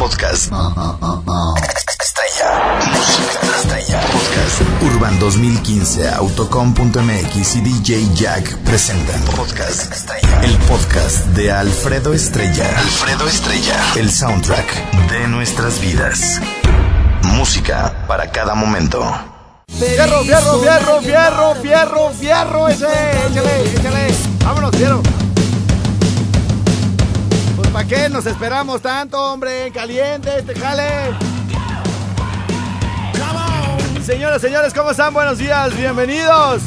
Podcast. Estrella. Música estrella. Podcast. Urban 2015, Autocom.mx y DJ Jack presentan. Podcast Estrella. El podcast de Alfredo Estrella. Alfredo Estrella. El soundtrack de nuestras vidas. Música para cada momento. Fierro, fierro, fierro, fierro, fierro, fierro, ese, échale, échale. Vámonos, fierro. ¿Para qué nos esperamos tanto, hombre? Caliente, este jale. Señoras, señores, ¿cómo están? Buenos días, bienvenidos.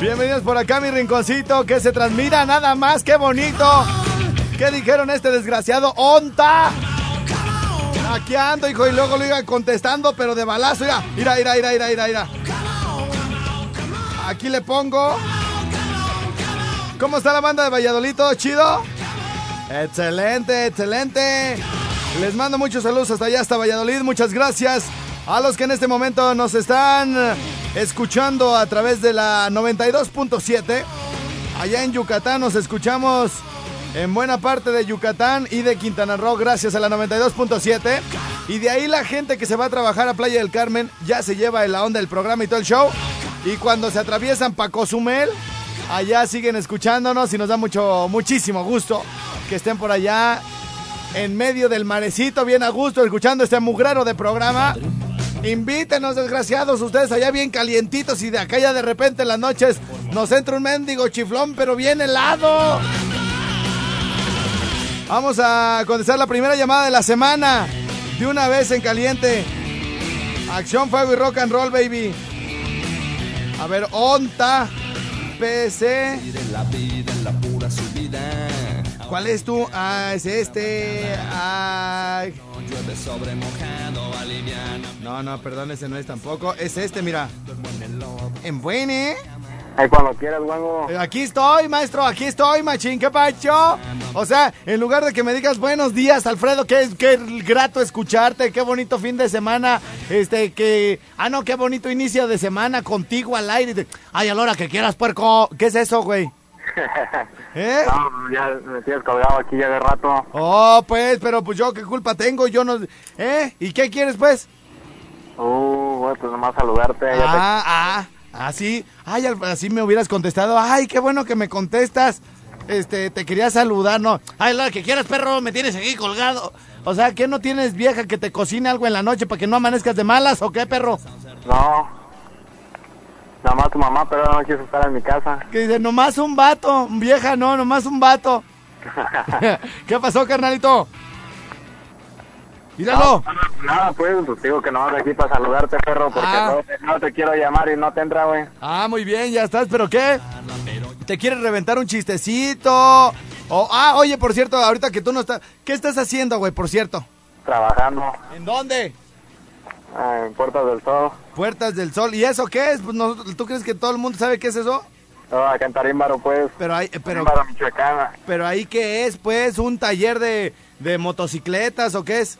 Bienvenidos por acá, mi rinconcito, que se transmita nada más, qué bonito. ¿Qué dijeron este desgraciado? ¡Onta! Aquí ando, hijo, y luego lo iba contestando, pero de balazo. Mira, mira, mira, mira, mira, mira, mira. Aquí le pongo. ¿Cómo está la banda de Valladolid? ¿Todo chido? Excelente, excelente. Les mando muchos saludos hasta allá, hasta Valladolid. Muchas gracias a los que en este momento nos están escuchando a través de la 92.7. Allá en Yucatán nos escuchamos en buena parte de Yucatán y de Quintana Roo gracias a la 92.7. Y de ahí la gente que se va a trabajar a Playa del Carmen ya se lleva en la onda del programa y todo el show. Y cuando se atraviesan para Cozumel, allá siguen escuchándonos y nos da mucho, muchísimo gusto que estén por allá en medio del marecito, bien a gusto, escuchando este mugrero de programa. Invítenos, desgraciados, ustedes allá bien calientitos y de acá ya de repente en las noches nos entra un mendigo chiflón, pero bien helado. Vamos a contestar la primera llamada de la semana. De una vez en caliente. Acción, fuego y rock and roll, baby. A ver, onta. PC. ¿Cuál es tú? Ah, es este. Ay. No, no, perdón, ese no es tampoco. Es este, mira. En buene. Ahí cuando quieras. Eh, Aquí estoy, maestro, aquí estoy, machín, ¿qué pacho? O sea, en lugar de que me digas buenos días, Alfredo, qué, qué grato escucharte, qué bonito fin de semana, este, que, ah, no, qué bonito inicio de semana contigo al aire. Ay, a la hora que quieras, puerco, ¿qué es eso, güey? ¿Eh? No, ya me tienes colgado aquí ya de rato. Oh, pues, pero pues yo qué culpa tengo, yo no, ¿eh? ¿Y qué quieres, pues? Uh, bueno, pues nomás saludarte. ya te- Ah, ah, así, ay, al- así me hubieras contestado, ay, qué bueno que me contestas, este, te quería saludar, no, ay, lo que quieras, perro, me tienes aquí colgado, o sea, ¿qué no tienes vieja que te cocine algo en la noche para que no amanezcas de malas o qué, perro? No. Nada más tu mamá, pero no quiso estar en mi casa. Que dice, nomás un vato, vieja, no, nomás un vato. ¿Qué pasó, carnalito? Míralo. Nada, pues, pues digo que nomás aquí para saludarte, perro, porque Ah. no, te, no te quiero llamar y no te entra, güey. Ah, muy bien, ya estás, pero ¿qué? ¿Te quieres reventar un chistecito? O, ah, oye, por cierto, ahorita que tú no estás, ¿qué estás haciendo, güey, por cierto? Trabajando ¿En dónde? ah, en Puertas del Sol. Puertas del Sol. ¿Y eso qué es? Pues, no- ¿Tú crees que todo el mundo sabe qué es eso? No, acá en Tarímbaro, pues. Pero ahí, pero, Tarímbaro, Michoacana. pero ahí qué es, pues, un taller de, de motocicletas o qué es?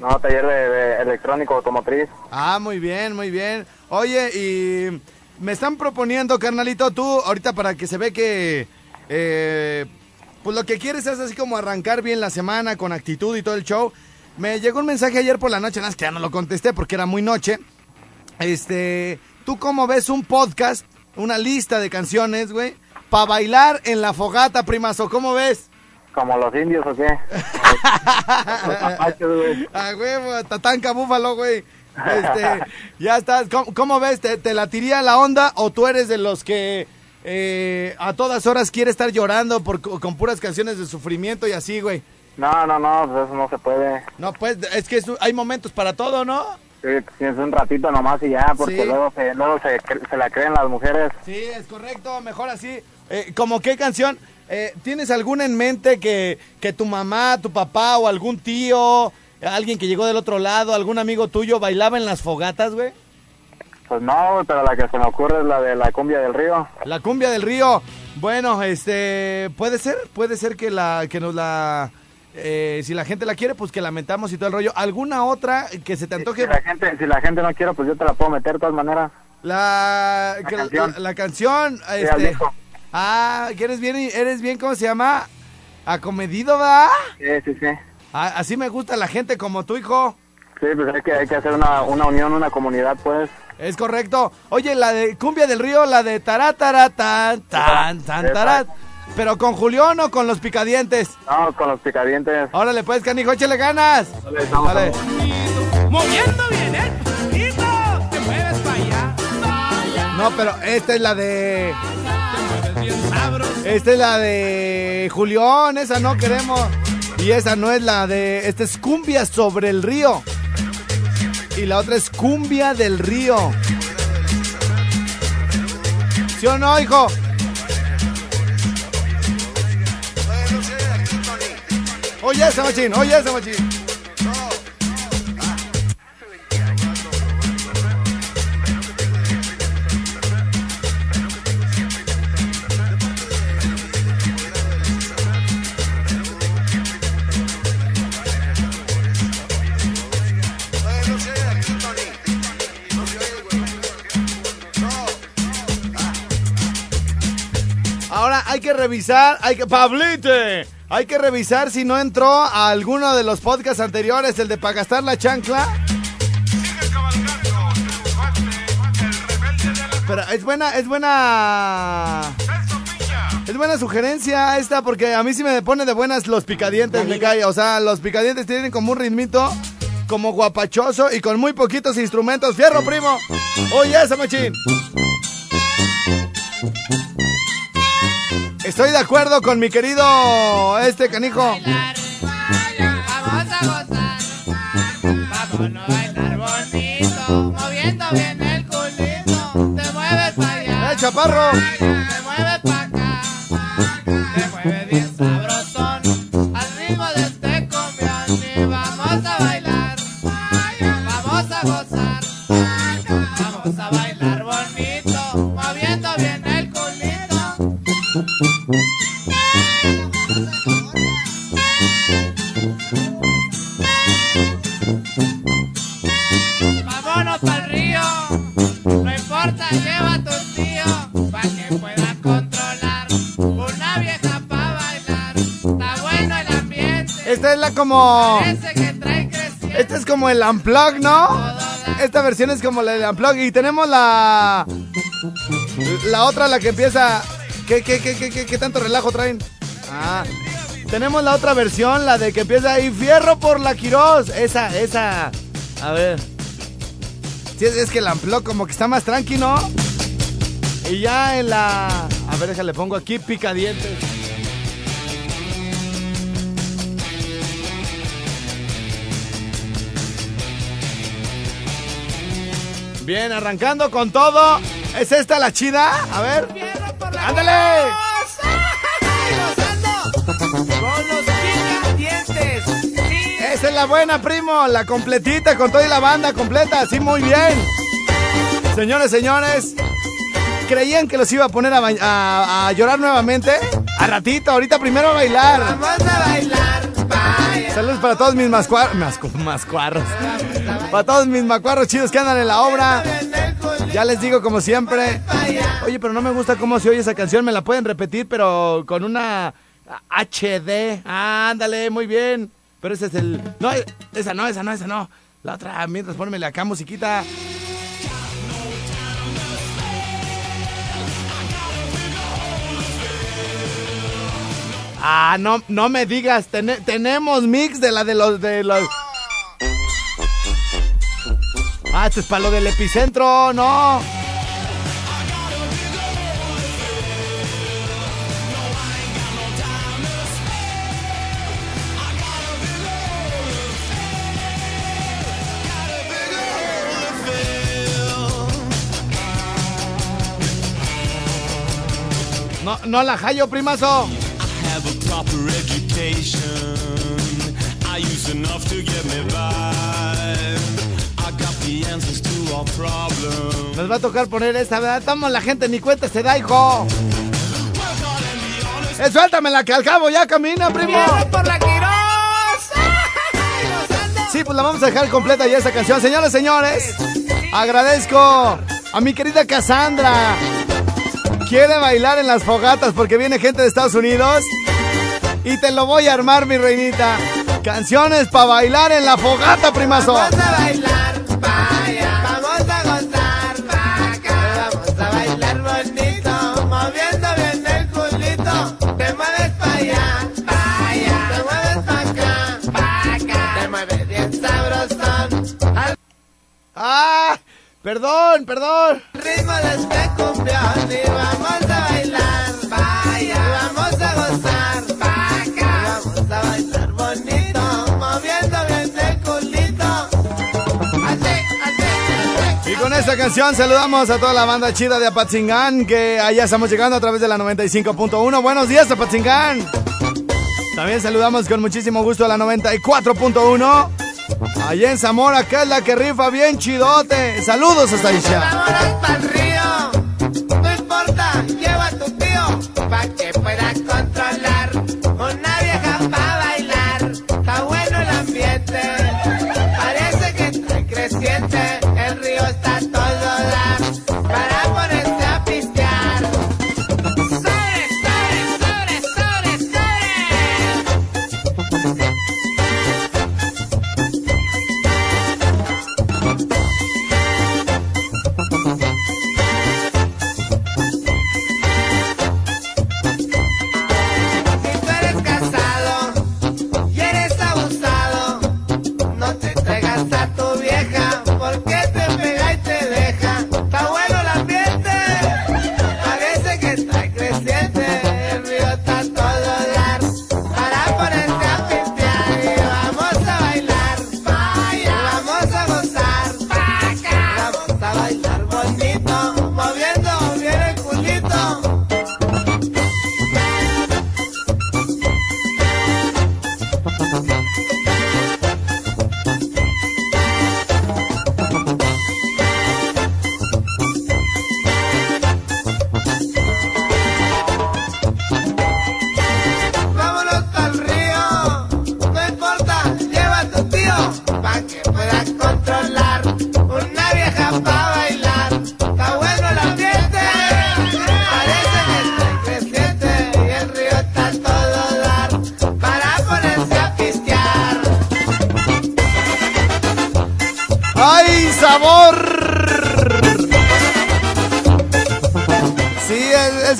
No, taller de, electrónico automotriz. Ah, muy bien, muy bien. Oye, y me están proponiendo, carnalito, tú, ahorita para que se ve que, eh, pues lo que quieres es así como arrancar bien la semana con actitud y todo el show. Me llegó un mensaje ayer por la noche, nada más que ya no lo contesté porque era muy noche. Este, ¿tú cómo ves un podcast, una lista de canciones, güey, para bailar en la fogata, primazo? ¿Cómo ves? ¿Como los indios o qué? los apaches, güey. A huevo, tatanca búfalo, güey. Este, ya estás. ¿Cómo, cómo ves? ¿Te, te latiría la onda o tú eres de los que eh, a todas horas quiere estar llorando por, con puras canciones de sufrimiento y así, güey? No, no, no, pues eso no se puede. No, pues es que es- hay momentos para todo, ¿no? Sí, tienes un ratito nomás y ya, porque Sí. luego, se, luego se, la creen las mujeres. Sí, es correcto, mejor así. Eh, ¿Cómo qué canción? Eh, ¿Tienes alguna en mente que, que tu mamá, tu papá o algún tío alguien que llegó del otro lado, algún amigo tuyo bailaba en las fogatas, güey? Pues no, pero la que se me ocurre es la de la cumbia del río. La cumbia del río. Bueno, este, puede ser, puede ser que la, que nos la, eh, si la gente la quiere, pues que lamentamos y todo el rollo. ¿Alguna otra que se te antoje? Si la gente, si la gente no quiere, pues yo te la puedo meter de todas maneras. La, canción. la- la canción, este. Ah, que eres bien, eres bien, ¿cómo se llama? Acomedido, ¿va? Sí, sí, sí. Ah, así me gusta la gente como tu hijo. Sí, pues hay que, hay que hacer una, una unión, una comunidad, pues. Es correcto. Oye, la de Cumbia del Río, la de taratara tan tan tan tarat. Pero con Julián o con los picadientes. No, con los picadientes. Órale, pues, canijo, échale ganas. Dale, estamos Dale. Moviendo bien pasito, te mueves para allá, No, pero esta es la de. Esta es la de Julián, esa no queremos. Y esa no es la de. Esta es Cumbia sobre el río. Y la otra es Cumbia del río. ¿Sí o no, hijo? Oye ese machín, oye ese machín. Hay que revisar, hay que. ¡Pablite! Hay que revisar si no entró a alguno de los podcasts anteriores, el de para la chancla. Pero es buena, es buena. Es buena sugerencia esta porque a mí sí me pone de buenas los picadientes, me cae. O sea, los picadientes tienen como un ritmito, como guapachoso y con muy poquitos instrumentos. ¡Fierro, primo! ¡Oye, ese machín! Estoy de acuerdo con mi querido este canijo. Vamos a gozar, vámonos a bailar bonito, moviendo bien el culito, te mueves para allá, ¡Eh, chaparro! te mueves para acá, te mueves bien importa, lleva a tu tío, pa' que pueda controlar una vieja pa' bailar. Está bueno el ambiente, Esta es la como. ese que trae creciendo. Este es como el Unplug, ¿no? Esta versión es como la del Unplug. Y tenemos la. La otra, la que empieza. ¿Qué, qué, qué, qué, qué, qué tanto relajo traen? Ah. Tenemos la otra versión, la de que empieza ahí. Fierro por la Quiroz. Esa, esa. A ver. Sí, es, que el Unplug como que está más tranqui, ¿no? Y ya en la. A ver, déjale, pongo aquí picadientes. Bien, arrancando con todo. ¿Es esta la chida? A ver. ¡Ándale! Esa es la buena, primo. La completita con toda la banda completa. Sí, muy bien. Señores, señores. ¿Creían que los iba a poner a, ba- a- a llorar nuevamente? A ratito, ahorita primero a bailar. Vamos a bailar, vaya. Saludos para todos mis mascuar mascu- mascuarros. Para todos mis macuarros chidos que andan en la obra. Ya les digo como siempre. Oye, pero no me gusta cómo se oye esa canción. Me la pueden repetir, pero con una HD. Ándale, muy bien. Pero ese es el. No, esa no, esa no, esa no. La otra, mientras pónmele acá musiquita. Ah, no, no me digas, tene- tenemos mix de la de los de los. Ah, esto es para lo del epicentro, no. No, no la hallo, primazo. have a proper education. I I use enough to get me by. I got the answers to all problems. Nos va a tocar poner esta, ¿verdad? Toma, la gente ni cuenta se da, hijo. Eh, suéltamela, que al cabo ya camina, primo. por la. Sí, pues la vamos a dejar completa ya esta canción. Señores, señores, agradezco a mi querida Cassandra. Quiere bailar en las fogatas porque viene gente de Estados Unidos. Y te lo voy a armar, mi reinita. Canciones para bailar en la fogata, primazo. Vamos a bailar, vaya. Vamos a gozar, vaca. Vamos a bailar bonito, moviendo bien el culito. Te mueves pa' allá, vaya. Te mueves pa' acá, vaca. Te mueves bien sabrosón. Al Ah, perdón, perdón. ritmo de este cumbión y vamos a bailar, vaya. Vamos a gozar, vaca. Vamos a bailar bonito, moviendo bien el culito. Así, así, así. Y con esta canción saludamos a toda la banda chida de Apatzingán, que allá estamos llegando a través de la 95.1. Buenos días, Apatzingán. También saludamos con muchísimo gusto a la 94.1. Allá en Zamora, acá es la que rifa bien chidote. Saludos hasta allá. No importa, lleva a tu tío, pa' que pueda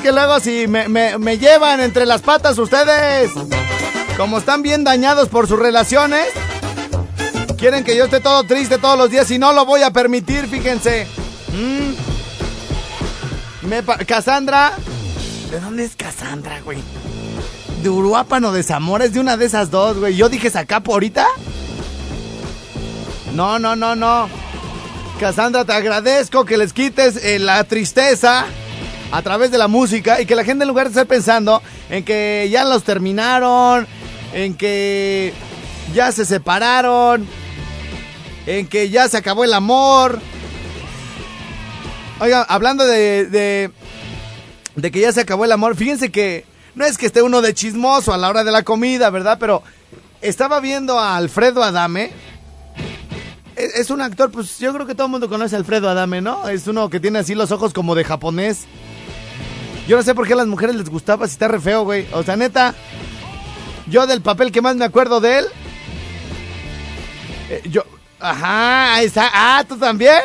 que luego si me, llevan entre las patas ustedes, como están bien dañados por sus relaciones, quieren que yo esté todo triste todos los días y no lo voy a permitir, fíjense. Mm. Me Cassandra, ¿de dónde es Cassandra, güey? ¿De Uruapan o de Zamora? Es de una de esas dos, güey. ¿Yo dije Zacapo ahorita? No, no, no, no. Cassandra, te agradezco que les quites eh, la tristeza a través de la música y que la gente en lugar de estar pensando en que ya los terminaron, en que ya se separaron, en que ya se acabó el amor. Oiga, hablando de, de, de que ya se acabó el amor, fíjense que no es que esté uno de chismoso a la hora de la comida, ¿verdad? Pero estaba viendo a Alfredo Adame. Es, es un actor, pues yo creo que todo el mundo conoce a Alfredo Adame, ¿no? Es uno que tiene así los ojos como de japonés. Yo no sé por qué a las mujeres les gustaba si está re feo, güey. O sea, neta, yo del papel que más me acuerdo de él. eh, yo. Ajá, ahí está. Ah, tú también.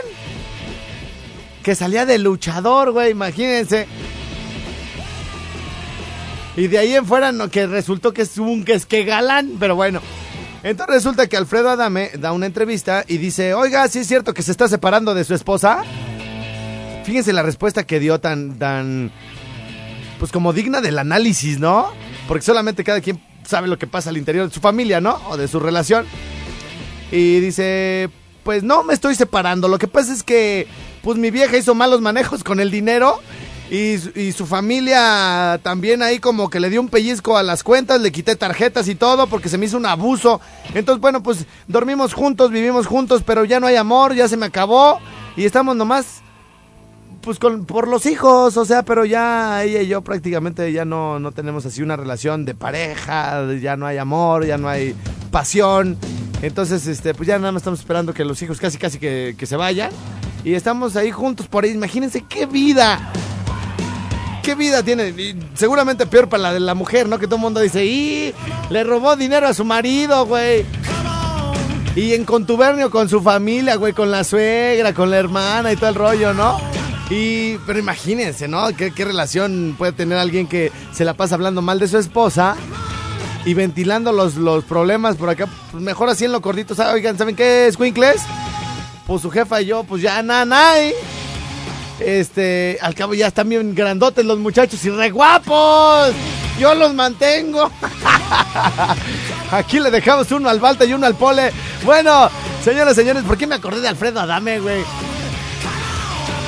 Que salía de luchador, güey, imagínense. Y de ahí en fuera, no, que resultó que es un que es que galán, pero bueno. Entonces resulta que Alfredo Adame da una entrevista y dice, oiga, ¿sí es cierto que se está separando de su esposa? Fíjense la respuesta que dio tan, tan, pues como digna del análisis, ¿no? Porque solamente cada quien sabe lo que pasa al interior de su familia, ¿no? O de su relación. Y dice, pues no me estoy separando. Lo que pasa es que, pues mi vieja hizo malos manejos con el dinero Y, y su familia también ahí como que le dio un pellizco a las cuentas, le quité tarjetas y todo porque se me hizo un abuso. Entonces, bueno, pues dormimos juntos, vivimos juntos, pero ya no hay amor, ya se me acabó y estamos nomás pues con, por los hijos, o sea, pero ya ella y yo prácticamente ya no, no tenemos así una relación de pareja, ya no hay amor, ya no hay pasión. Entonces, este, pues ya nada más estamos esperando que los hijos casi casi que, que se vayan. Y estamos ahí juntos por ahí. Imagínense qué vida. ¿Qué vida tiene? Seguramente peor para la de la mujer, ¿no? Que todo el mundo dice, ¡y! Le robó dinero a su marido, güey. Y en contubernio con su familia, güey, con la suegra, con la hermana y todo el rollo, ¿no? Y, pero imagínense, ¿no? ¿Qué, relación puede tener alguien que se la pasa hablando mal de su esposa y ventilando los, los problemas por acá? Pues mejor así en lo cortito, ¿saben? Oigan, ¿saben qué es, Quinkles? Pues su jefa y yo, pues ya, nanay. Este, al cabo ya están bien grandotes los muchachos y re guapos. Yo los mantengo. Aquí le dejamos uno al Balta y uno al Pole. Bueno, señores, señores, ¿por qué me acordé de Alfredo Adame, güey?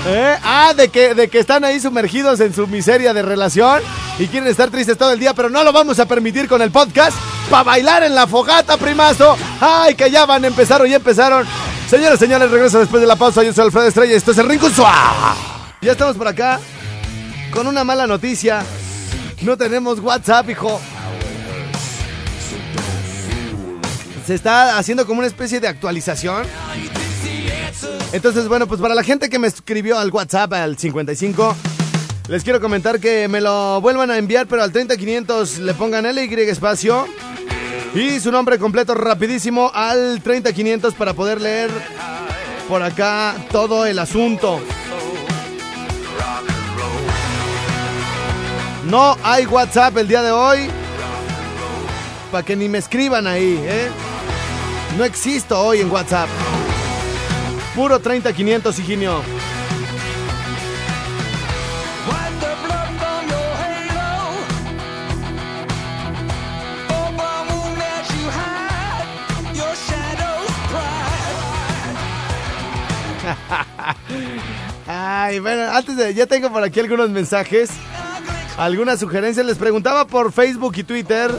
¿Eh? Ah, de que, de que están ahí sumergidos en su miseria de relación y quieren estar tristes todo el día, pero no lo vamos a permitir con el podcast para bailar en la fogata, primazo. Ay, que ya van a empezar o ya empezaron. Señores, señores, regreso después de la pausa. Yo soy Alfredo Estrella esto es el Rincón. Ya estamos por acá con una mala noticia. No tenemos WhatsApp, hijo. Se está haciendo como una especie de actualización. Entonces, bueno, pues para la gente que me escribió al WhatsApp al 55, les quiero comentar que me lo vuelvan a enviar, pero al 30500 le pongan LY espacio y su nombre completo rapidísimo al 30500 para poder leer por acá todo el asunto. No hay WhatsApp el día de hoy. Para que ni me escriban ahí, ¿eh? No existo hoy en WhatsApp. Puro 30-500, Higinio. Ay, bueno, antes de. Ya tengo por aquí algunos mensajes. Algunas sugerencias. Les preguntaba por Facebook y Twitter.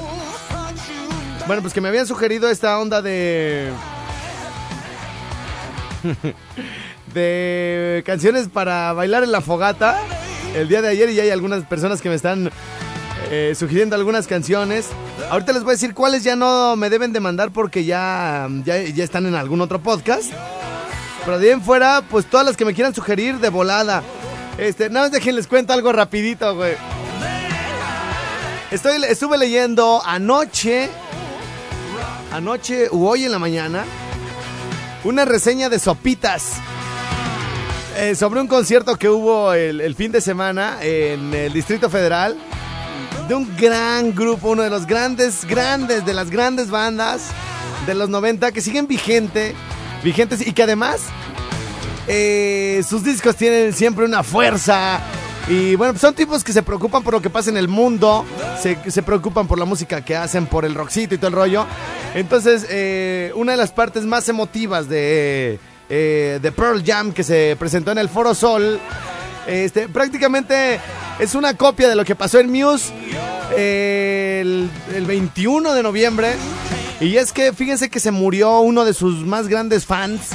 Bueno, pues que me habían sugerido esta onda de. de canciones para bailar en la fogata. El día de ayer y hay algunas personas que me están eh, sugiriendo algunas canciones. Ahorita les voy a decir cuáles ya no me deben de mandar porque ya, ya, ya están en algún otro podcast. Pero de ahí en fuera, pues todas las que me quieran sugerir de volada. Este, nada más déjenles cuento algo rapidito, güey. Estoy, estuve leyendo anoche, anoche u hoy en la mañana, una reseña de Sopitas. eh, sobre un concierto que hubo el, fin de semana en el Distrito Federal. De un gran grupo, uno de los grandes, grandes, de las grandes bandas de los 90 que siguen vigente, vigentes y que además eh, sus discos tienen siempre una fuerza. Y bueno, pues son tipos que se preocupan por lo que pasa en el mundo, se, se preocupan por la música que hacen, por el rockcito y todo el rollo. Entonces, eh, una de las partes más emotivas de, eh, de Pearl Jam que se presentó en el Foro Sol, este, prácticamente es una copia de lo que pasó en Muse el, el 21 de noviembre. Y es que fíjense que se murió uno de sus más grandes fans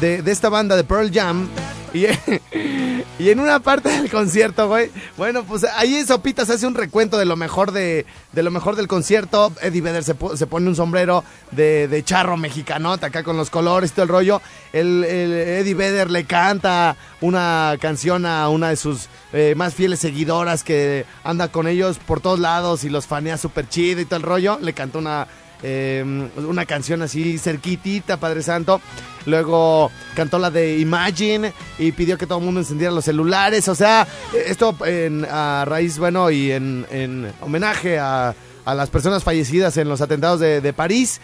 de, de esta banda de Pearl Jam. Y, y en una parte del concierto, güey, bueno, pues ahí Sopitas hace un recuento de lo mejor de, de lo mejor del concierto. Eddie Vedder se, se pone un sombrero de, de charro mexicanota acá con los colores y todo el rollo. El Eddie Vedder le canta una canción a una de sus eh, más fieles seguidoras que anda con ellos por todos lados y los fanea súper chido y todo el rollo. Le canta una eh, una canción así cerquitita, Padre Santo. Luego cantó la de Imagine y pidió que todo el mundo encendiera los celulares. O sea, esto en, a raíz, bueno, y en, en homenaje a, a las personas fallecidas en los atentados de, de París.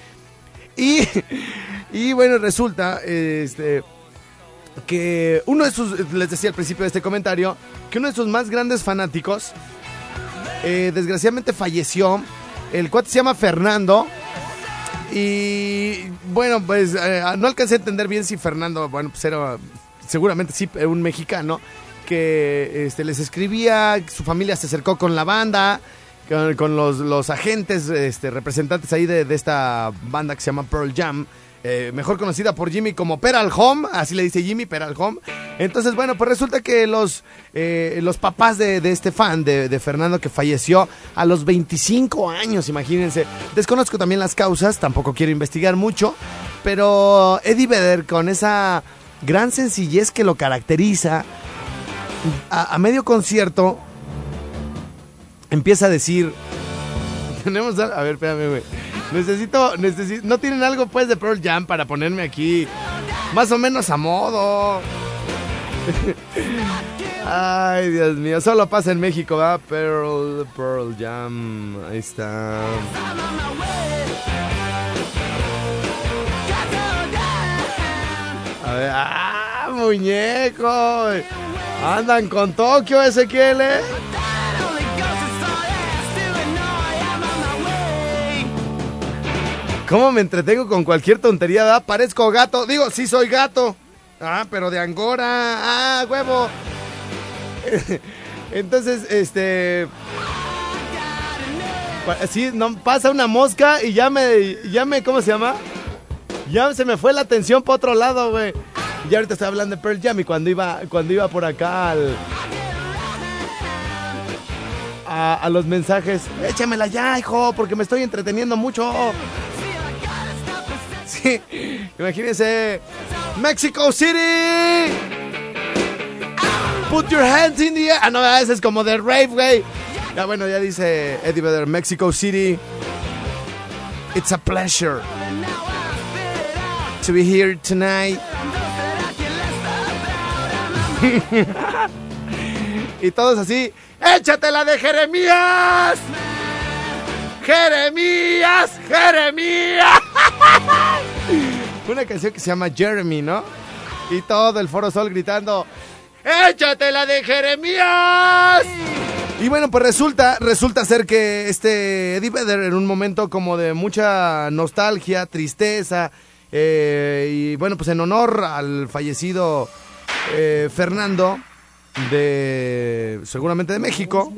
Y, y bueno, resulta este, que uno de sus, les decía al principio de este comentario, que uno de sus más grandes fanáticos, eh, desgraciadamente falleció. El cuate se llama Fernando. Y bueno, pues eh, no alcancé a entender bien si Fernando, bueno, pues era seguramente sí, un mexicano. que este, les escribía, su familia se acercó con la banda, con, con los, los agentes, este, representantes ahí de, de esta banda que se llama Pearl Jam. Eh, mejor conocida por Jimmy como Peral Home, así le dice Jimmy Peral Home. Entonces, bueno, pues resulta que los, eh, los papás de, este fan, de, Fernando, que falleció a los 25 años, imagínense. Desconozco también las causas, tampoco quiero investigar mucho, pero Eddie Vedder con esa gran sencillez que lo caracteriza, a, a medio concierto empieza a decir, tenemos, a ver, espérame, güey. Necesito, necesito, no tienen algo pues de Pearl Jam para ponerme aquí más o menos a modo. Ay, Dios mío, solo pasa en México, ¿va? Pearl, Pearl Jam, ahí está. A ver, ¡ah, muñeco! Andan con Tokio, Ezequiel, ¿eh? ¿Cómo me entretengo con cualquier tontería? ¿verdad? Parezco gato. Digo, sí soy gato. Ah, pero de Angora. Ah, huevo. Entonces, este... Sí, no, pasa una mosca y ya me, ya me, ¿cómo se llama? Ya se me fue la atención para otro lado, güey. Y ahorita estoy hablando de Pearl Jam y cuando iba, cuando iba por acá al... A, a los mensajes, échamela ya, hijo, porque me estoy entreteniendo mucho. Imagínense. Mexico City. Put your hands in the air. Ah, no, ese es como de rave, güey. Ya bueno, ya dice Eddie Vedder, Mexico City. It's a pleasure to be here tonight. y todos así, ¡échatela de Jeremías! ¡Jeremías! ¡Jeremías! Una canción que se llama Jeremy, ¿no? Y todo el Foro Sol gritando, ¡échatela de Jeremías! Y bueno, pues resulta, resulta ser que este Eddie Vedder en un momento como de mucha nostalgia, tristeza, eh, y bueno, pues en honor al fallecido eh, Fernando de seguramente de México,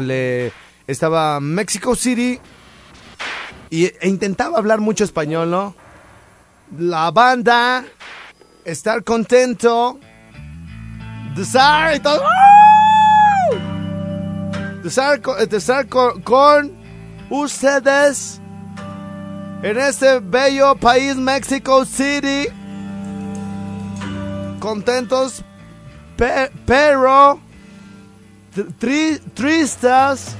le estaba Mexico City y, e intentaba hablar mucho español, ¿no? La banda, estar contento, desear y todo. Co- desear con, con ustedes en este bello país, Mexico City. Contentos, pe- pero tri- tristes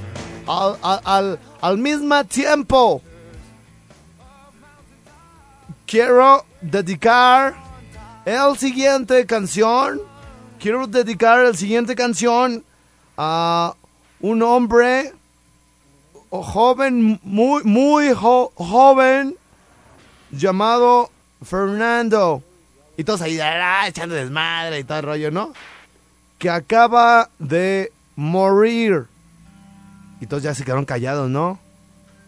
al, al, al mismo tiempo. Quiero dedicar el siguiente canción. Quiero dedicar el siguiente canción a un hombre joven, muy, muy jo- joven, llamado Fernando. Y todos ahí ah, echando desmadre y todo el rollo, ¿no? Que acaba de morir. Y todos ya se quedaron callados, ¿no?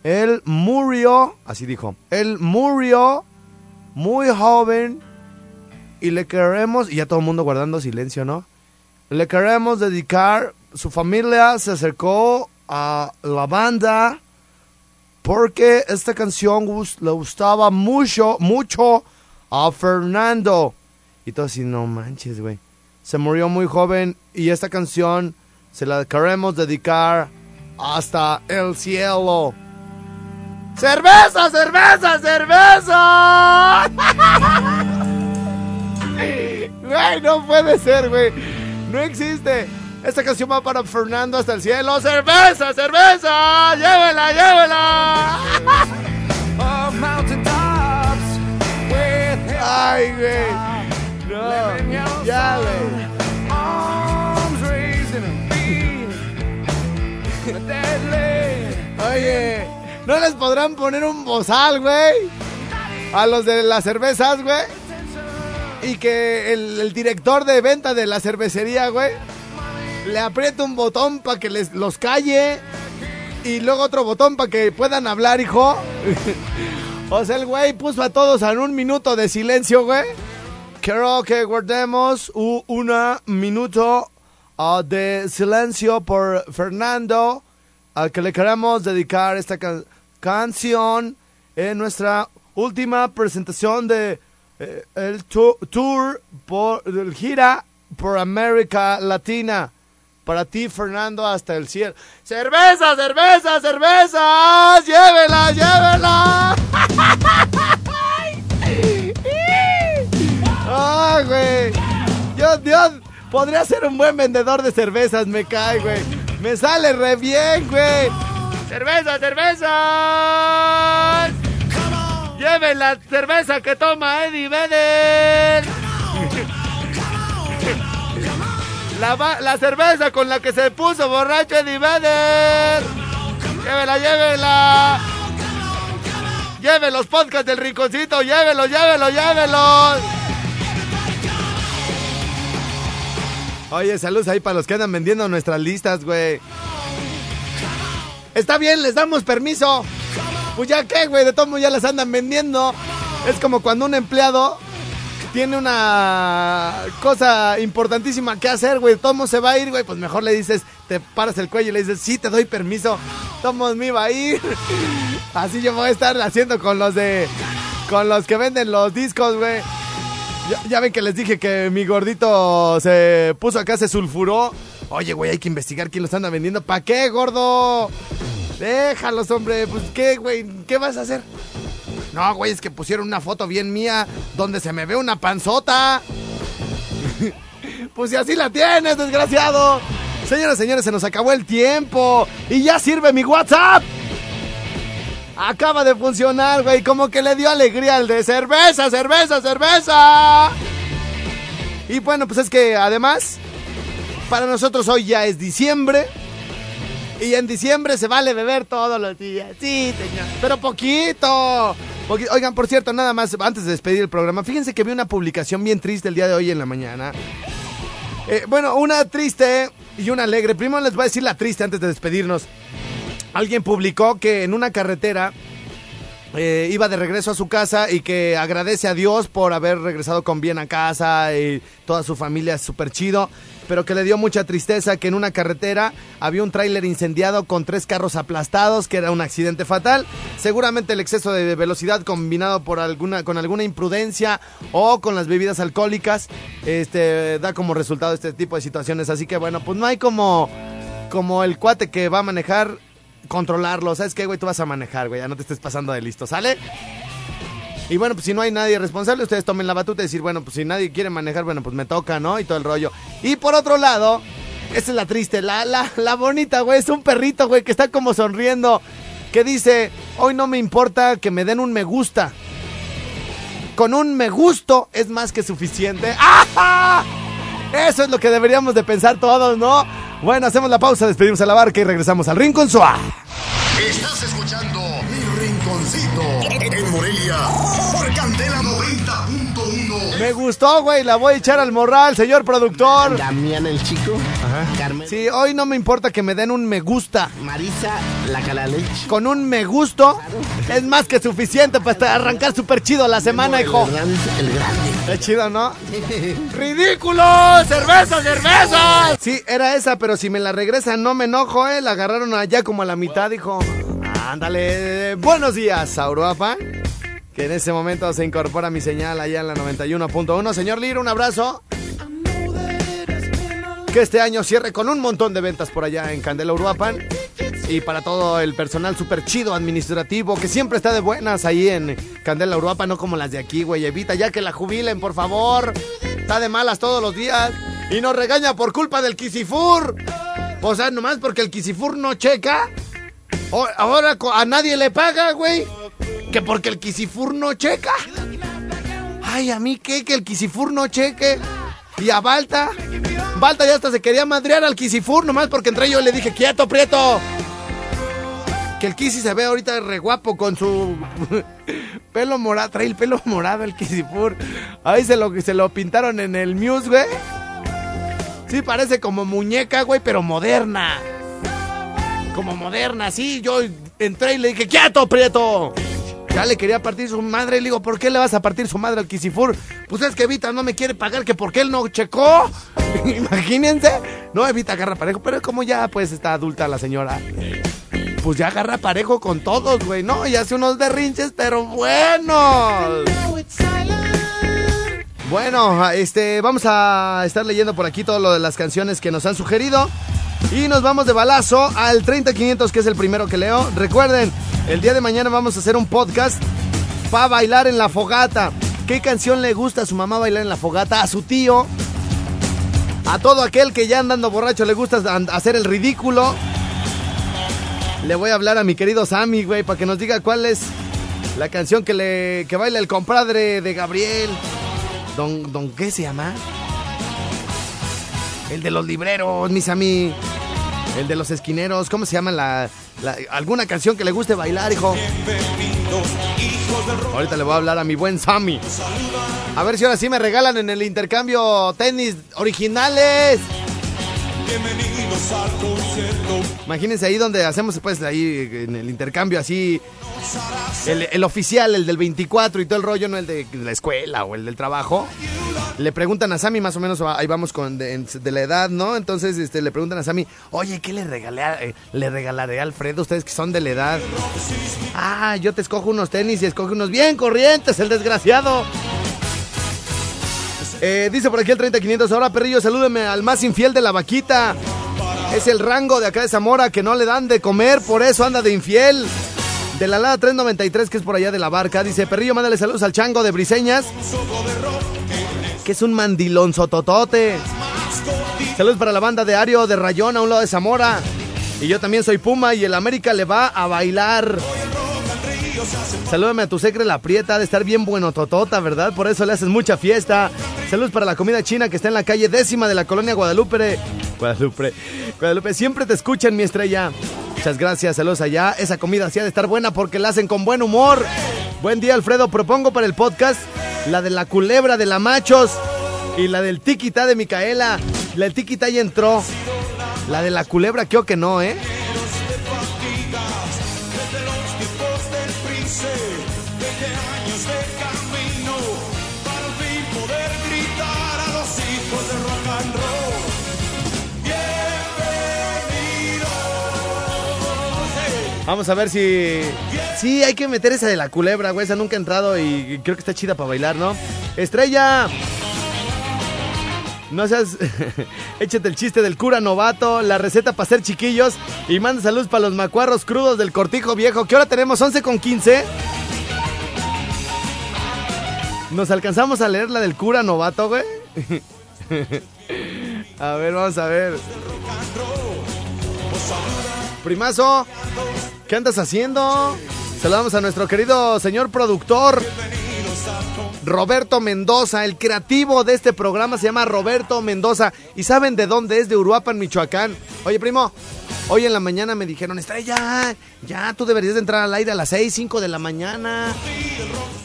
Él murió, así dijo, él murió muy joven y le queremos, y ya todo el mundo guardando silencio, ¿no? Le queremos dedicar, su familia se acercó a la banda porque esta canción le gustaba mucho, mucho a Fernando. Y todo así, no manches, güey. Se murió muy joven y esta canción se la queremos dedicar hasta el cielo. ¡Cerveza, cerveza, cerveza! Güey, no puede ser, güey. No existe. Esta canción va para Fernando hasta el cielo. ¡Cerveza, cerveza! ¡Llévela, llévela! Ay, güey. No. Ya, güey. Oye, ¿no les podrán poner un bozal, güey? A los de las cervezas, güey. Y que el, director de venta de la cervecería, güey, le apriete un botón para que les los calle. Y luego otro botón para que puedan hablar, hijo. o sea, el güey puso a todos en un minuto de silencio, güey. quiero que guardemos un minuto ah, de silencio por Fernando, al que le queremos dedicar esta can- canción en nuestra última presentación de eh, el tour por el gira por América Latina. Para ti, Fernando, hasta el cielo. ¡Cerveza, cerveza, cervezas! ¡Llévela, llévela! ¡Ah, güey! Yo, Dios, podría ser un buen vendedor de cervezas, me cae, güey. Me sale re bien, güey. ¡Cerveza, cervezas! ¡Lleven la cerveza que toma Eddie Vedder! La, la cerveza con la que se puso borracho Eddie Vedder. Llévela, llévela. Lleve los podcasts del rinconcito, llévelos, llévelos, llévelos. Oye, saludos ahí para los que andan vendiendo nuestras listas, güey. Está bien, les damos permiso. Pues ya qué, güey, de modos ya las andan vendiendo. Es como cuando un empleado tiene una cosa importantísima que hacer, güey. Tomo se va a ir, güey. Pues mejor le dices, te paras el cuello y le dices, sí, te doy permiso. Tomo me iba a ir. Así yo voy a estar haciendo con los de. Con los que venden los discos, güey. Ya, ven que les dije que mi gordito se puso acá, se sulfuró. Oye, güey, hay que investigar quién los anda vendiendo. ¿Para qué, gordo? Déjalos, hombre. Pues, ¿qué, güey? ¿Qué vas a hacer? No, güey, es que pusieron una foto bien mía donde se me ve una panzota. pues si así la tienes, desgraciado. Señoras, señores, se nos acabó el tiempo. Y ya sirve mi WhatsApp. Acaba de funcionar, güey. Como que le dio alegría al de cerveza, cerveza, cerveza. Y bueno, pues es que además, para nosotros hoy ya es diciembre. Y en diciembre se vale beber todos los días. Sí, señor. Pero poquito. Poqui- Oigan, por cierto, nada más, antes de despedir el programa, fíjense que vi una publicación bien triste el día de hoy en la mañana. Eh, bueno, una triste y una alegre. Primero les voy a decir la triste antes de despedirnos. Alguien publicó que en una carretera eh, iba de regreso a su casa y que agradece a Dios por haber regresado con bien a casa y toda su familia súper chido, pero que le dio mucha tristeza que en una carretera había un tráiler incendiado con tres carros aplastados, que era un accidente fatal. Seguramente el exceso de velocidad combinado por alguna, con alguna imprudencia o con las bebidas alcohólicas este, da como resultado este tipo de situaciones. Así que bueno, pues no hay como, como el cuate que va a manejar controlarlo. ¿Sabes qué, güey? Tú vas a manejar, güey. Ya no te estés pasando de listo, ¿sale? Y bueno, pues si no hay nadie responsable, ustedes tomen la batuta y decir, bueno, pues si nadie quiere manejar, bueno, pues me toca, ¿no? Y todo el rollo. Y por otro lado, esta es la triste, la, la, la bonita, güey, es un perrito, güey, que está como sonriendo, que dice, hoy no me importa que me den un me gusta. Con un me gusto es más que suficiente. ¡Ajá! Eso es lo que deberíamos de pensar todos, ¿no? Bueno, hacemos la pausa, despedimos a la barca y regresamos al Rincón Suá. Estás escuchando Mi Rinconcito en Morelia por Candela 90.1. Me gustó, güey, la voy a echar al morral, señor productor. Damián el chico, Carmen, Sí, hoy no me importa que me den un me gusta. Marisa la calaleche. Con un me gusto es más que suficiente para arrancar súper chido la semana, hijo. El grande, el grande. Es chido, ¿no? ¡Ridículo! ¡Cerveza, cerveza! Sí, era esa, pero si me la regresan no me enojo, ¿eh? La agarraron allá como a la mitad, dijo. Ándale. Buenos días, Sauruapa. Que en ese momento se incorpora mi señal allá en la 91.1. Señor Lira, un abrazo. Que este año cierre con un montón de ventas por allá en Candela Uruapan. Y para todo el personal súper chido administrativo que siempre está de buenas ahí en Candela Uruapan, no como las de aquí, güey. Evita ya que la jubilen, por favor. Está de malas todos los días. Y nos regaña por culpa del Kisifur. O sea, nomás porque el Kisifur no checa. Ahora a nadie le paga, güey. Que porque el Kisifur no checa. Ay, a mí que el Kisifur no cheque. Y a Balta. Balta ya hasta se quería madrear al Kisifur, nomás porque entré yo le dije, quieto, prieto. Que el Kisi se ve ahorita re guapo con su pelo morado. Trae el pelo morado el Kisifur. Ahí se lo, se lo pintaron en el Muse, güey. Sí, parece como muñeca, güey, pero moderna. Como moderna, sí. Yo entré y le dije, quieto, prieto. Ya le quería partir su madre. Le digo, ¿por qué le vas a partir su madre al Kisifur? Pues es que Evita no me quiere pagar, que porque él no checó. Imagínense. No, Evita agarra parejo, pero como ya pues está adulta la señora. Pues ya agarra parejo con todos, güey, ¿no? Y hace unos berrinches, pero buenos. Bueno, este, vamos a estar leyendo por aquí todo lo de las canciones que nos han sugerido. Y nos vamos de balazo al 30500, que es el primero que leo. Recuerden, el día de mañana vamos a hacer un podcast para bailar en la fogata. ¿Qué canción le gusta a su mamá bailar en la fogata? A su tío. A todo aquel que ya andando borracho le gusta hacer el ridículo. Le voy a hablar a mi querido Sammy, güey, para que nos diga cuál es la canción que le que baila el compadre de Gabriel. Don, don, ¿qué se llama? El de los libreros, mis amigos. El de los esquineros. ¿Cómo se llama la, alguna canción que le guste bailar, hijo? Ahorita le voy a hablar a mi buen Sammy. A ver si ahora sí me regalan en el intercambio tenis originales. Imagínense ahí donde hacemos pues ahí en el intercambio así el, oficial, el del 24 y todo el rollo, no el de la escuela o el del trabajo. Le preguntan a Sammy, más o menos ahí vamos con de, de la edad, ¿no? Entonces este, le preguntan a Sammy, oye, ¿qué le regalé a- eh, le regalaré a Alfredo? Ustedes que son de la edad. Ah, yo te escojo unos tenis y escoge unos bien corrientes, el desgraciado. Eh, dice por aquí el 30500, ahora perrillo, salúdeme al más infiel de la vaquita. Es el rango de acá de Zamora que no le dan de comer, por eso anda de infiel. De la Lada 393, que es por allá de la barca, dice Perrillo, mándale saludos al chango de Briseñas, que es un mandilón sototote. Saludos para la banda de Ario de Rayón a un lado de Zamora. Y yo también soy Puma y el América le va a bailar. Salúdame a tu secre la prieta, de estar bien bueno totota, ¿verdad? Por eso le haces mucha fiesta. Saludos para la comida china que está en la calle décima de la colonia Guadalupe. Guadalupe. Guadalupe, siempre te escuchan, mi estrella. Muchas gracias, saludos allá. Esa comida sí ha de estar buena porque la hacen con buen humor. Buen día, Alfredo. Propongo para el podcast la de la culebra de la machos y la del tiquita de Micaela. La del tiquita ya entró. La de la culebra creo que no, ¿eh? Vamos a ver si. Sí, hay que meter esa de la culebra, güey. Esa nunca ha entrado y creo que está chida para bailar, ¿no? Estrella. No seas. Échate el chiste del cura novato, la receta para hacer chiquillos y manda saludos para los macuarros crudos del cortijo viejo. ¿Qué hora tenemos? 11 con 15. ¿Nos alcanzamos a leer la del cura novato, güey? a ver, vamos a ver. Primazo, ¿qué andas haciendo? Saludamos a nuestro querido señor productor. Roberto Mendoza, el creativo de este programa se llama Roberto Mendoza. ¿Y saben de dónde es? De Uruapan, Michoacán. Oye, primo, hoy en la mañana me dijeron, Estrella, ya tú deberías de entrar al aire a las 6, 5 de la mañana.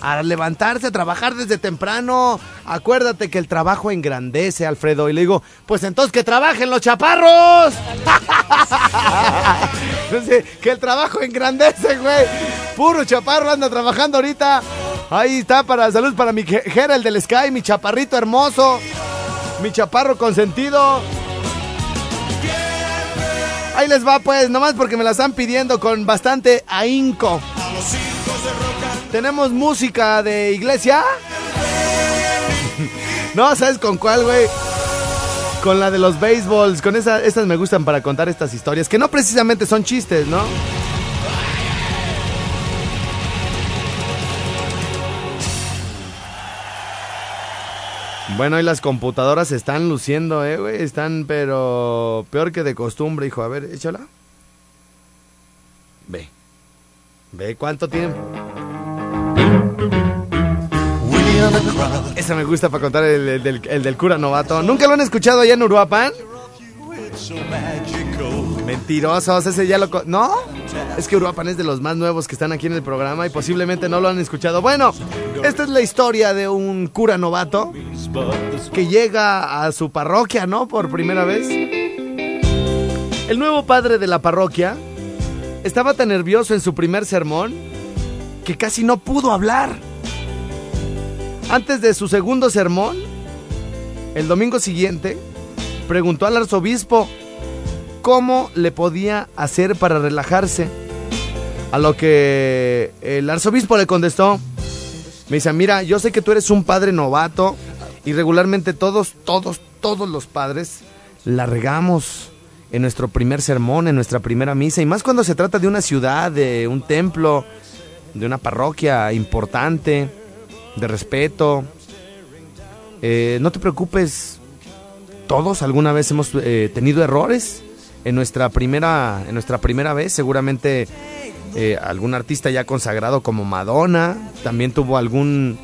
A levantarse, a trabajar desde temprano. Acuérdate que el trabajo engrandece, Alfredo. Y le digo, pues entonces que trabajen los chaparros. Que el trabajo engrandece, güey. Puro chaparro anda trabajando ahorita. Ahí está, para salud para mi Gerald del Sky, mi chaparrito hermoso. Mi chaparro consentido. Ahí les va, pues, nomás porque me la están pidiendo con bastante ahínco. Tenemos música de iglesia. No, ¿sabes con cuál, güey? Con la de los baseballs. Con esa, estas me gustan para contar estas historias, que no precisamente son chistes, ¿no? Bueno, y las computadoras están luciendo, eh, güey. Están, pero peor que de costumbre, hijo. A ver, échala. Ve. Ve cuánto tiempo. Esa me gusta para contar el, el del, el del cura novato. ¿Nunca lo han escuchado allá en Uruapan? Mentirosos, ese ya lo... ¿No? Es que Uruapan es de los más nuevos que están aquí en el programa y posiblemente no lo han escuchado. Bueno, esta es la historia de un cura novato que llega a su parroquia, ¿no? Por primera vez. El nuevo padre de la parroquia estaba tan nervioso en su primer sermón que casi no pudo hablar. Antes de su segundo sermón, el domingo siguiente, preguntó al arzobispo cómo le podía hacer para relajarse. A lo que el arzobispo le contestó, me dice, mira, yo sé que tú eres un padre novato y regularmente todos, todos, todos los padres la regamos en nuestro primer sermón, en nuestra primera misa, y más cuando se trata de una ciudad, de un templo, de una parroquia importante, de respeto. Eh, no te preocupes, todos alguna vez hemos eh, tenido errores en nuestra primera, en nuestra primera vez, seguramente eh, algún artista ya consagrado como Madonna también tuvo algún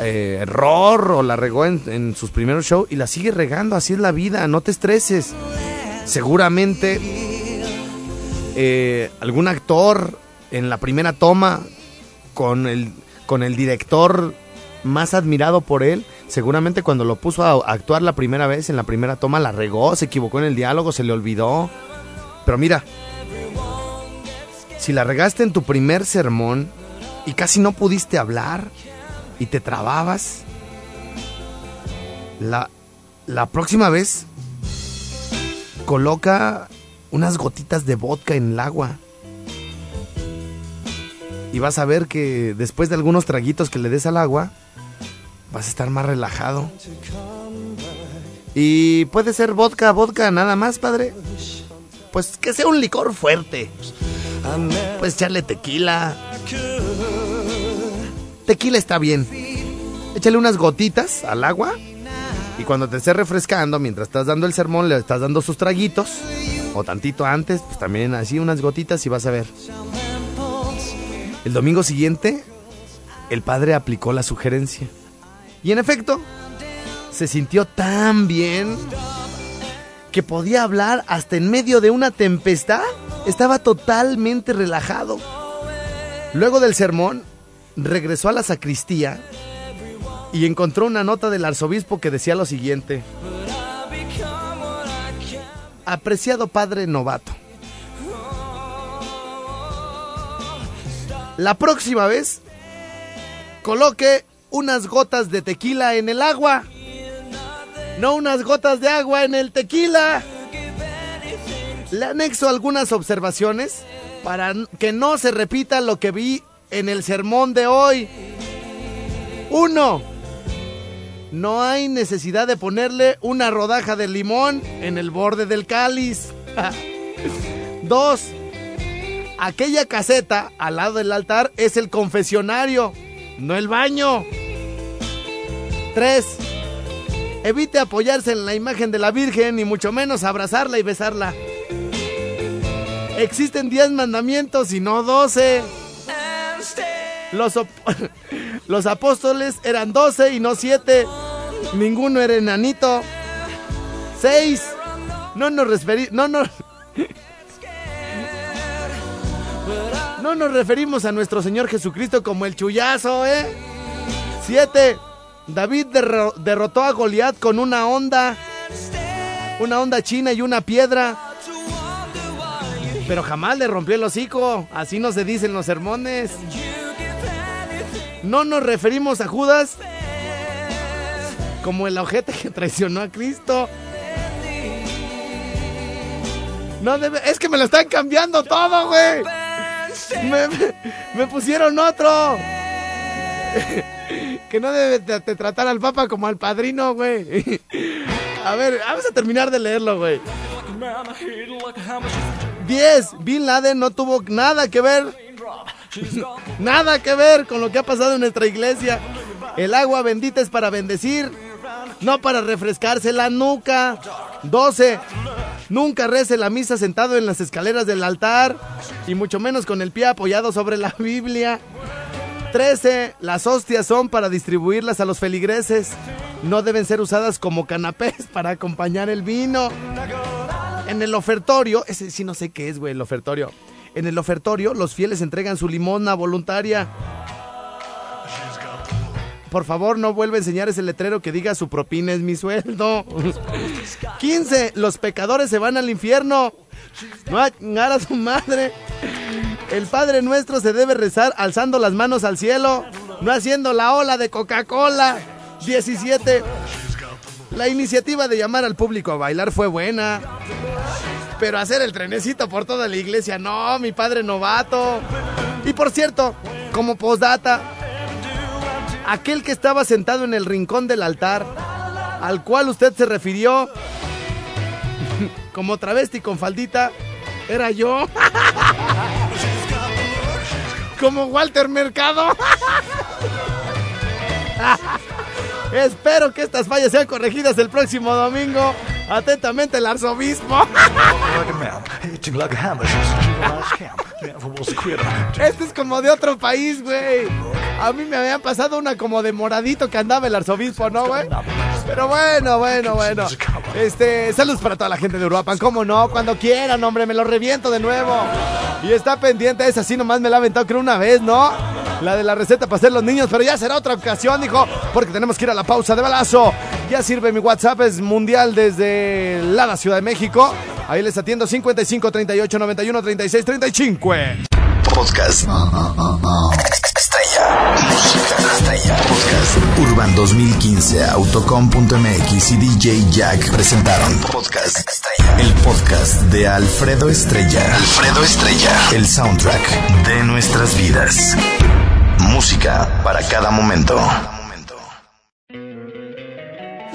eh, error o la regó en, sus primeros shows y la sigue regando, así es la vida, no te estreses. Seguramente eh, algún actor en la primera toma con el, con el director más admirado por él, seguramente cuando lo puso a actuar la primera vez, en la primera toma la regó, se equivocó en el diálogo, se le olvidó. Pero mira, si la regaste en tu primer sermón y casi no pudiste hablar y te trababas, la, la próxima vez coloca unas gotitas de vodka en el agua. Y vas a ver que después de algunos traguitos que le des al agua, vas a estar más relajado. Y puede ser vodka, vodka nada más, padre. Pues que sea un licor fuerte. Pues echarle tequila. Tequila está bien. Échale unas gotitas al agua. Y cuando te estés refrescando, mientras estás dando el sermón, le estás dando sus traguitos. O tantito antes, pues también así unas gotitas y vas a ver. El domingo siguiente, el padre aplicó la sugerencia. Y en efecto, se sintió tan bien que podía hablar hasta en medio de una tempestad. Estaba totalmente relajado. Luego del sermón, regresó a la sacristía y encontró una nota del arzobispo que decía lo siguiente. Apreciado padre novato. La próxima vez, coloque unas gotas de tequila en el agua. No unas gotas de agua en el tequila. Le anexo algunas observaciones para que no se repita lo que vi en el sermón de hoy. Uno, no hay necesidad de ponerle una rodaja de limón en el borde del cáliz. Dos, aquella caseta al lado del altar es el confesionario, no el baño. Tres, evite apoyarse en la imagen de la Virgen y mucho menos abrazarla y besarla. Existen 10 mandamientos y no 12. Los, los apóstoles eran 12 y no 7. Ninguno era enanito. 6. No nos referimos. No nos. No nos referimos a nuestro Señor Jesucristo como el chullazo, ¿eh? 7. David derro- derrotó a Goliat con una onda. Una onda china y una piedra. Pero jamás le rompió el hocico. Así no se dicen los sermones. No nos referimos a Judas como el ojete que traicionó a Cristo. No debe, es que me lo están cambiando todo, güey. Me- me pusieron otro. Que no debe de, tratar al papa como al padrino, güey. A ver, vamos a terminar de leerlo, güey. 10. Bin Laden no tuvo nada que ver. nada que ver con lo que ha pasado en nuestra iglesia. El agua bendita es para bendecir, no para refrescarse la nuca. 12. Nunca rece la misa sentado en las escaleras del altar y mucho menos con el pie apoyado sobre la Biblia. 13. Las hostias son para distribuirlas a los feligreses. No deben ser usadas como canapés para acompañar el vino. En el ofertorio, ese sí no sé qué es, güey, el ofertorio. En el ofertorio, los fieles entregan su limosna voluntaria. Por favor, no vuelva a enseñar ese letrero que diga su propina es mi sueldo. 15. Los pecadores se van al infierno. No a su madre. El Padre Nuestro se debe rezar alzando las manos al cielo, no haciendo la ola de Coca-Cola. 17. La iniciativa de llamar al público a bailar fue buena. Pero hacer el trenecito por toda la iglesia, no, mi padre novato. Y por cierto, como postdata, aquel que estaba sentado en el rincón del altar, al cual usted se refirió como travesti con faldita, era yo. como Walter Mercado. Espero que estas fallas sean corregidas el próximo domingo. Atentamente el arzobispo. Este es como de otro país, güey. A mí me habían pasado una como de moradito que andaba el arzobispo, ¿no, güey? Pero bueno, bueno, bueno. Este, saludos para toda la gente de Uruapan. ¿Cómo no? Cuando quieran, hombre, me lo reviento de nuevo. Y está pendiente esa, así nomás me la ha aventado creo una vez, ¿no? La de la receta para hacer los niños, pero ya será otra ocasión, dijo, porque tenemos que ir a la pausa de balazo. Ya sirve mi WhatsApp, es mundial desde la Ciudad de México. Ahí les atiendo 55 38 91 36 35. Podcast. Estrella. Música estrella. Podcast. Urban 2015, Autocom.mx y DJ Jack presentaron Podcast Estrella. El podcast de Alfredo Estrella. Alfredo Estrella. El soundtrack de nuestras vidas. Música para cada momento.